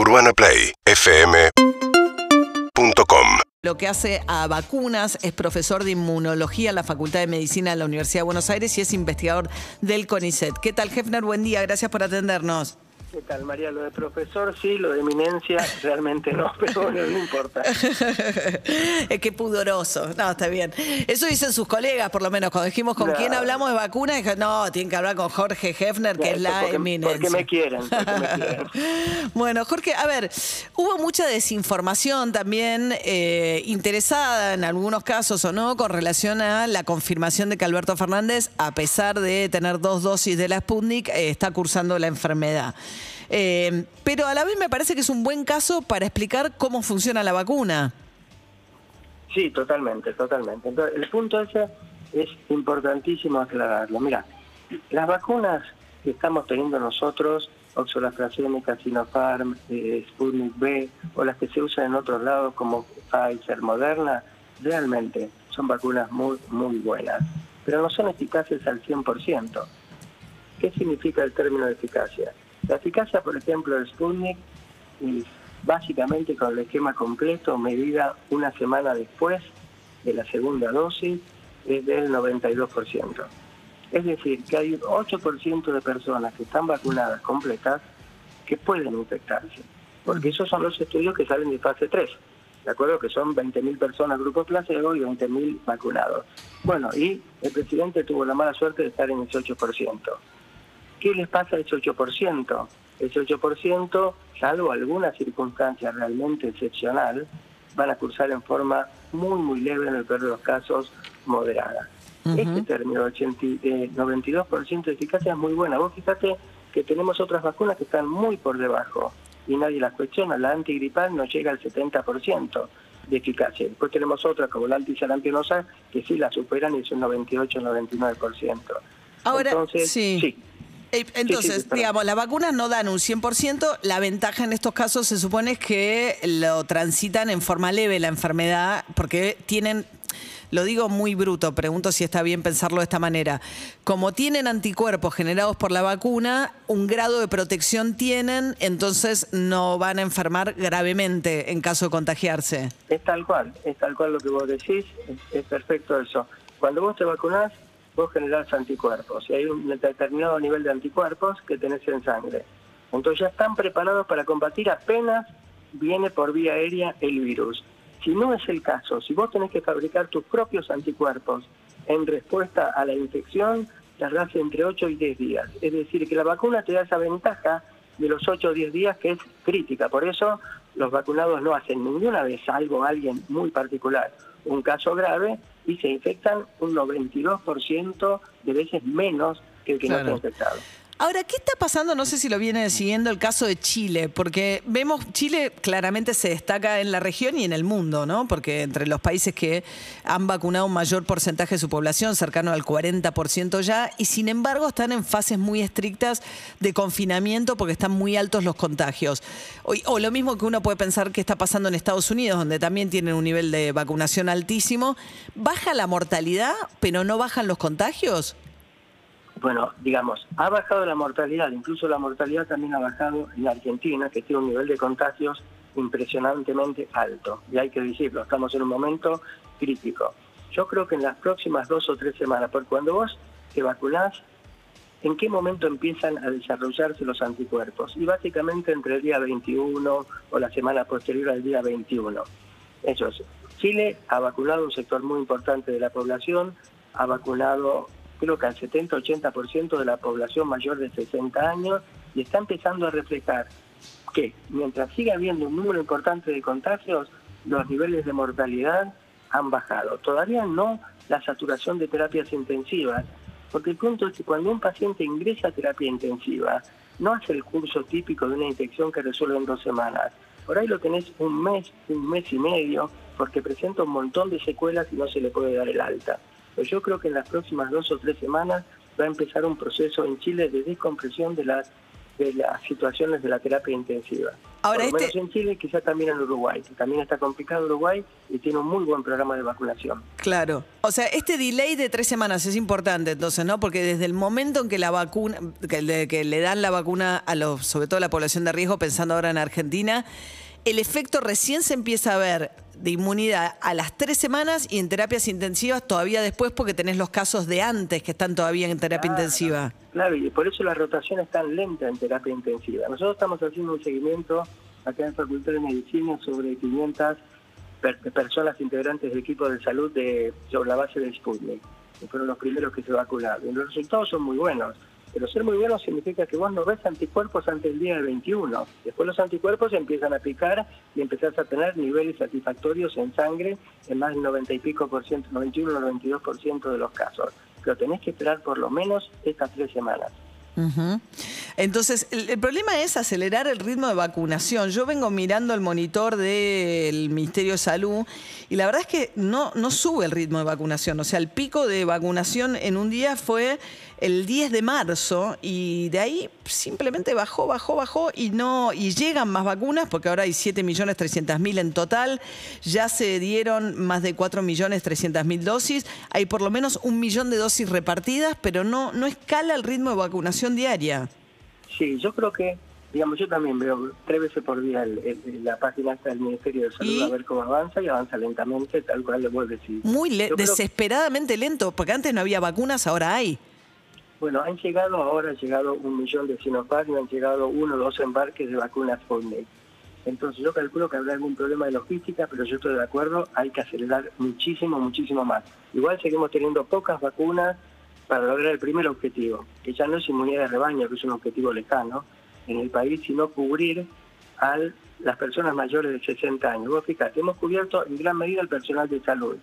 UrbanaPlayFM.com Lo que hace a vacunas es profesor de inmunología en la Facultad de Medicina de la Universidad de Buenos Aires y es investigador del CONICET. ¿Qué tal, Hefner? Buen día, gracias por atendernos. ¿Qué tal, María? Lo de profesor sí, lo de eminencia realmente no, pero bueno, no importa. es que pudoroso. No, está bien. Eso dicen sus colegas, por lo menos. Cuando dijimos con quién hablamos de vacunas, dijeron, no, tienen que hablar con Jorge Hefner, que es la eminencia. Porque me quieren, porque me quieren. bueno, Jorge, a ver, hubo mucha desinformación también eh, interesada en algunos casos o no con relación a la confirmación de que Alberto Fernández, a pesar de tener dos dosis de la Sputnik, eh, está cursando la enfermedad. Eh, pero a la vez me parece que es un buen caso para explicar cómo funciona la vacuna. Sí, totalmente, totalmente. Entonces, el punto ese es importantísimo aclararlo. Mira, las vacunas que estamos teniendo nosotros, Oxford AstraZeneca, Sinopharm, eh, Sputnik B, o las que se usan en otros lados como Pfizer, Moderna, realmente son vacunas muy, muy buenas, pero no son eficaces al 100%. ¿Qué significa el término eficacia? La eficacia, por ejemplo, del Sputnik, básicamente con el esquema completo, medida una semana después de la segunda dosis, es del 92%. Es decir, que hay un 8% de personas que están vacunadas completas que pueden infectarse, porque esos son los estudios que salen de fase 3. ¿De acuerdo? Que son 20.000 personas grupo placebo y 20.000 vacunados. Bueno, y el presidente tuvo la mala suerte de estar en ese 8%. ¿Qué les pasa a ese 8%? Ese 8%, salvo alguna circunstancia realmente excepcional, van a cursar en forma muy, muy leve, en el peor de los casos, moderada. Este término de 92% de eficacia es muy buena. Vos fíjate que tenemos otras vacunas que están muy por debajo y nadie las cuestiona. La antigripal no llega al 70% de eficacia. Después tenemos otras como la antisalampionosa que sí la superan y es un 98-99%. Ahora, Entonces, sí. Eh, entonces, digamos, las vacunas no dan un 100%, la ventaja en estos casos se supone es que lo transitan en forma leve la enfermedad, porque tienen, lo digo muy bruto, pregunto si está bien pensarlo de esta manera, como tienen anticuerpos generados por la vacuna, un grado de protección tienen, entonces no van a enfermar gravemente en caso de contagiarse. Es tal cual, es tal cual lo que vos decís, es, es perfecto eso. Cuando vos te vacunás, vos generás anticuerpos y hay un determinado nivel de anticuerpos que tenés en sangre. Entonces ya están preparados para combatir apenas viene por vía aérea el virus. Si no es el caso, si vos tenés que fabricar tus propios anticuerpos en respuesta a la infección, tardás entre 8 y 10 días. Es decir, que la vacuna te da esa ventaja de los 8 o 10 días que es crítica. Por eso los vacunados no hacen ninguna vez algo a alguien muy particular, un caso grave, y se infectan un 92% de veces menos que el que no está infectado. Ahora, ¿qué está pasando? No sé si lo viene siguiendo el caso de Chile, porque vemos, Chile claramente se destaca en la región y en el mundo, ¿no? Porque entre los países que han vacunado un mayor porcentaje de su población, cercano al 40% ya, y sin embargo están en fases muy estrictas de confinamiento porque están muy altos los contagios. O, o lo mismo que uno puede pensar que está pasando en Estados Unidos, donde también tienen un nivel de vacunación altísimo. ¿Baja la mortalidad, pero no bajan los contagios? Bueno, digamos, ha bajado la mortalidad, incluso la mortalidad también ha bajado en Argentina, que tiene un nivel de contagios impresionantemente alto. Y hay que decirlo, estamos en un momento crítico. Yo creo que en las próximas dos o tres semanas, porque cuando vos te vacunás, ¿en qué momento empiezan a desarrollarse los anticuerpos? Y básicamente entre el día 21 o la semana posterior al día 21. Eso es. Chile ha vacunado un sector muy importante de la población, ha vacunado creo que al 70-80% de la población mayor de 60 años y está empezando a reflejar que mientras siga habiendo un número importante de contagios, los niveles de mortalidad han bajado. Todavía no la saturación de terapias intensivas, porque el punto es que cuando un paciente ingresa a terapia intensiva, no hace el curso típico de una infección que resuelve en dos semanas. Por ahí lo tenés un mes, un mes y medio, porque presenta un montón de secuelas y no se le puede dar el alta. Pues yo creo que en las próximas dos o tres semanas va a empezar un proceso en Chile de descompresión de las de las situaciones de la terapia intensiva. Ahora, Por lo este- menos en Chile, quizás también en Uruguay, que también está complicado Uruguay y tiene un muy buen programa de vacunación. Claro. O sea, este delay de tres semanas es importante entonces, ¿no? Porque desde el momento en que la vacuna, que le, que le dan la vacuna a los, sobre todo a la población de riesgo, pensando ahora en Argentina, el efecto recién se empieza a ver de inmunidad a las tres semanas y en terapias intensivas todavía después porque tenés los casos de antes que están todavía en terapia intensiva. Claro, y por eso la rotación es tan lenta en terapia intensiva. Nosotros estamos haciendo un seguimiento acá en Facultad de Medicina sobre 500 per- personas integrantes del equipo de salud de, sobre la base de Sputnik, que fueron los primeros que se vacunaron. Y los resultados son muy buenos. Pero ser muy buenos significa que vos no ves anticuerpos antes del día del 21. Después los anticuerpos empiezan a picar y empezás a tener niveles satisfactorios en sangre en más del 90 y pico por ciento, 91 o 92 por ciento de los casos. Pero tenés que esperar por lo menos estas tres semanas. Entonces, el, el problema es acelerar el ritmo de vacunación. Yo vengo mirando el monitor del Ministerio de Salud y la verdad es que no, no sube el ritmo de vacunación. O sea, el pico de vacunación en un día fue el 10 de marzo y de ahí simplemente bajó, bajó, bajó y no y llegan más vacunas porque ahora hay 7.300.000 en total, ya se dieron más de 4.300.000 dosis, hay por lo menos un millón de dosis repartidas, pero no, no escala el ritmo de vacunación diaria. Sí, yo creo que, digamos, yo también veo tres veces por día el- el- la página del Ministerio de Salud ¿Y? a ver cómo avanza y avanza lentamente, tal cual le vuelvo a decir. Muy le- que- desesperadamente lento, porque antes no había vacunas, ahora hay. Bueno, han llegado ahora, han llegado un millón de Sinovac y han llegado uno o dos embarques de vacunas Sputnik. Entonces yo calculo que habrá algún problema de logística, pero yo estoy de acuerdo, hay que acelerar muchísimo, muchísimo más. Igual seguimos teniendo pocas vacunas para lograr el primer objetivo, que ya no es inmunidad de rebaño, que es un objetivo lejano en el país, sino cubrir a las personas mayores de 60 años. Vos fíjate, hemos cubierto en gran medida el personal de salud,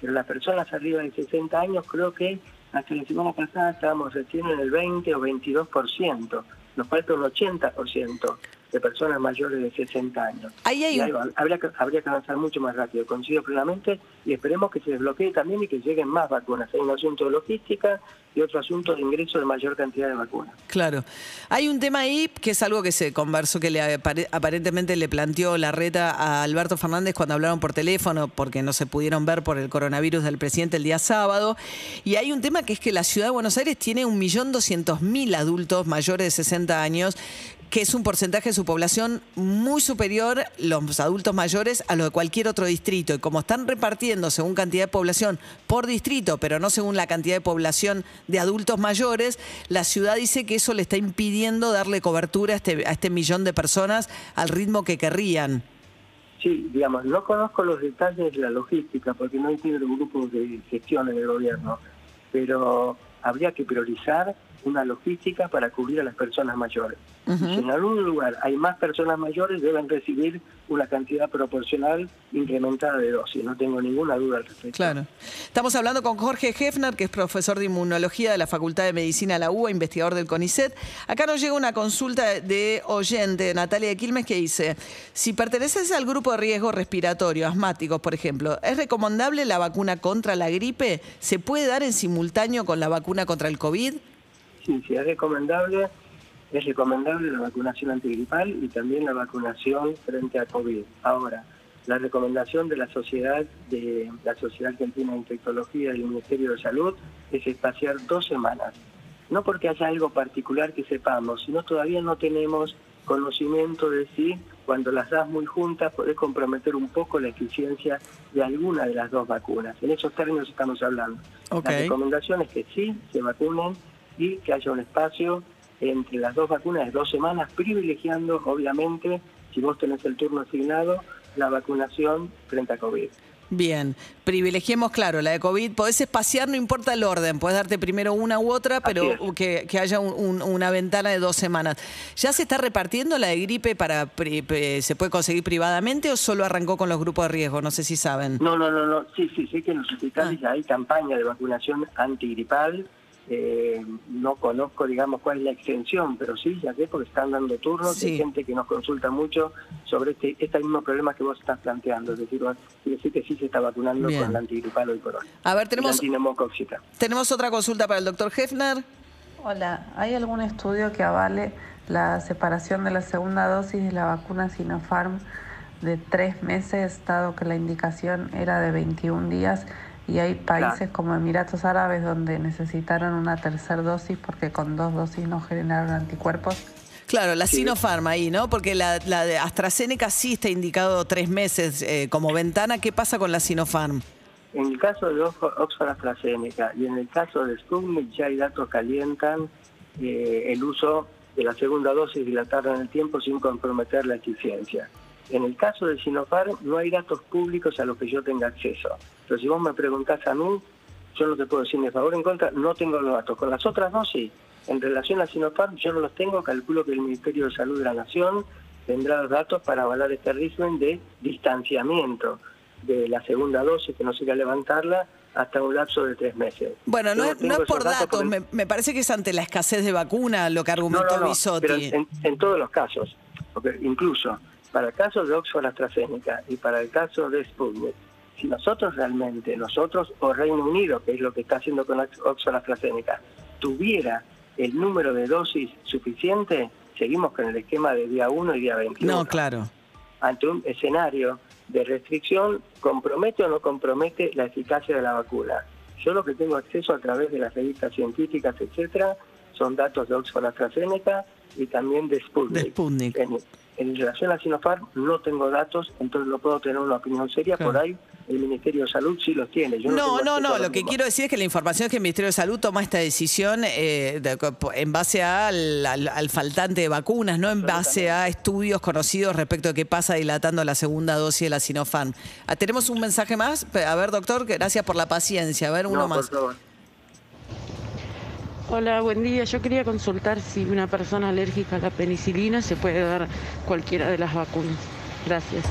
pero las personas arriba de 60 años creo que hasta la semana pasada estábamos recién en el 20 o 22%, nos falta un 80% de personas mayores de 60 años. Ahí hay habría, que, habría que avanzar mucho más rápido, coincido plenamente, y esperemos que se desbloquee también y que lleguen más vacunas. Hay un asunto de logística y otro asunto de ingreso de mayor cantidad de vacunas. Claro. Hay un tema ahí que es algo que se conversó, que le apare- aparentemente le planteó la reta a Alberto Fernández cuando hablaron por teléfono, porque no se pudieron ver por el coronavirus del presidente el día sábado. Y hay un tema que es que la ciudad de Buenos Aires tiene 1.200.000 adultos mayores de 60 años que es un porcentaje de su población muy superior, los adultos mayores, a lo de cualquier otro distrito. Y como están repartiendo según cantidad de población por distrito, pero no según la cantidad de población de adultos mayores, la ciudad dice que eso le está impidiendo darle cobertura a este, a este millón de personas al ritmo que querrían. Sí, digamos, no conozco los detalles de la logística porque no entiendo grupo de gestión en el gobierno, pero habría que priorizar una logística para cubrir a las personas mayores. Si en algún lugar hay más personas mayores, deben recibir una cantidad proporcional incrementada de dosis. No tengo ninguna duda al respecto. Claro. Estamos hablando con Jorge Hefner, que es profesor de inmunología de la Facultad de Medicina de la UBA, investigador del CONICET. Acá nos llega una consulta de oyente, Natalia de Quilmes, que dice, si perteneces al grupo de riesgo respiratorio, asmáticos, por ejemplo, ¿es recomendable la vacuna contra la gripe? ¿Se puede dar en simultáneo con la vacuna contra el COVID? Sí, sí, es recomendable, es recomendable la vacunación antigripal y también la vacunación frente a COVID. Ahora, la recomendación de la sociedad de la Sociedad Argentina de Infectología y el Ministerio de Salud es espaciar dos semanas. No porque haya algo particular que sepamos, sino todavía no tenemos conocimiento de si cuando las das muy juntas podés comprometer un poco la eficiencia de alguna de las dos vacunas. En esos términos estamos hablando. La recomendación es que sí se vacunen y que haya un espacio entre las dos vacunas de dos semanas, privilegiando, obviamente, si vos tenés el turno asignado, la vacunación frente a COVID. Bien, privilegiemos, claro, la de COVID. Podés espaciar, no importa el orden, podés darte primero una u otra, pero es. que, que haya un- un- una ventana de dos semanas. ¿Ya se está repartiendo la de gripe para se puede conseguir privadamente o solo arrancó con los grupos de riesgo? No sé si saben. No, no, no, no. Sí, sí, sé que en los hospitales ya hay campaña de vacunación antigripal. Eh, no conozco, digamos, cuál es la extensión, pero sí, ya sé, porque están dando turnos. Sí. Hay gente que nos consulta mucho sobre este, este mismo problema que vos estás planteando. Es decir, decir que sí se está vacunando Bien. con la antigripal hoy por hoy. A ver, tenemos, tenemos otra consulta para el doctor Hefner. Hola, ¿hay algún estudio que avale la separación de la segunda dosis de la vacuna Sinopharm de tres meses, dado que la indicación era de 21 días y hay países como Emiratos Árabes donde necesitaron una tercera dosis porque con dos dosis no generaron anticuerpos. Claro, la Sinopharm ahí, ¿no? Porque la, de AstraZeneca sí está indicado tres meses eh, como ventana. ¿Qué pasa con la Sinopharm? En el caso de Oxford AstraZeneca y en el caso de Sputnik ya hay datos que alientan eh, el uso de la segunda dosis dilatada en el tiempo sin comprometer la eficiencia. En el caso de Sinopharm no hay datos públicos a los que yo tenga acceso. Pero si vos me preguntás a mí, yo no te puedo decir ni a favor ni en contra, no tengo los datos. Con las otras dosis, en relación a Sinopharm, yo no los tengo, calculo que el Ministerio de Salud de la Nación tendrá los datos para avalar este régimen de distanciamiento de la segunda dosis, que no se a levantarla, hasta un lapso de tres meses. Bueno, no, es, por datos, me, parece que es ante la escasez de vacuna lo que argumentó no, Pero en, todos los casos, porque incluso para el caso de Oxford AstraZeneca y para el caso de Sputnik, si nosotros realmente, nosotros o Reino Unido, que es lo que está haciendo con Oxford AstraZeneca, tuviera el número de dosis suficiente, seguimos con el esquema de día 1 y día 21. No, claro. Ante un escenario de restricción, ¿compromete o no compromete la eficacia de la vacuna? Yo lo que tengo acceso a través de las revistas científicas, etcétera, son datos de Oxford AstraZeneca y también de Sputnik. De Sputnik. En relación a Sinopharm no tengo datos, entonces no puedo tener una opinión seria. Por ahí el Ministerio de Salud sí los tiene. no, no, no, Lo que quiero decir es que la información es que el Ministerio de Salud toma esta decisión eh, en base al, al, faltante de vacunas, no en base a estudios conocidos respecto de qué pasa dilatando la segunda dosis de la Sinopharm. Ah, Tenemos un mensaje más. A ver, doctor, gracias por la paciencia. A ver, uno más. Hola, buen día. Yo quería consultar si una persona alérgica a la penicilina se puede dar cualquiera de las vacunas. Gracias.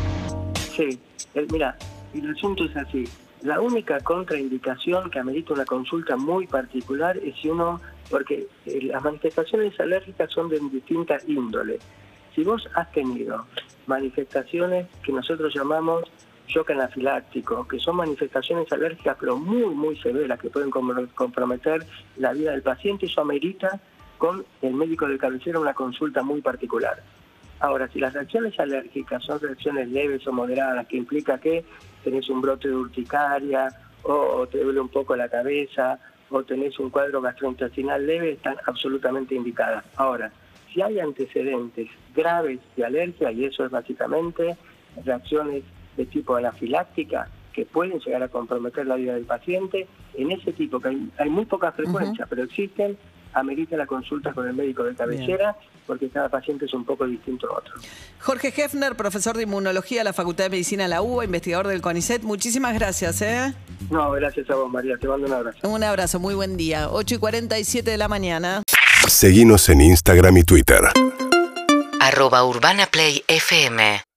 Sí, eh, mira, el asunto es así. La única contraindicación que amerita una consulta muy particular es si uno, porque eh, las manifestaciones alérgicas son de distinta índole. Si vos has tenido manifestaciones que nosotros llamamos shock anafiláctico, que son manifestaciones alérgicas pero muy, muy severas que pueden comprometer la vida del paciente, eso amerita con el médico de cabecera una consulta muy particular. Ahora, si las reacciones alérgicas son reacciones leves o moderadas, que implica que tenés un brote de urticaria o te duele un poco la cabeza o tenés un cuadro gastrointestinal leve, están absolutamente indicadas. Ahora, si hay antecedentes graves de alergia, y eso es básicamente reacciones de tipo anafiláctica que pueden llegar a comprometer la vida del paciente. En ese tipo, que hay, muy poca frecuencia, pero existen, amerita la consulta con el médico de cabecera porque cada paciente es un poco distinto a otro. Jorge Hefner, profesor de inmunología de la Facultad de Medicina de la UBA, investigador del CONICET, muchísimas gracias. ¿eh? No, gracias a vos, María. Te mando un abrazo. Un abrazo, muy buen día. 8 y 47 de la mañana. Seguimos en Instagram y Twitter. Arroba Urbana Play FM.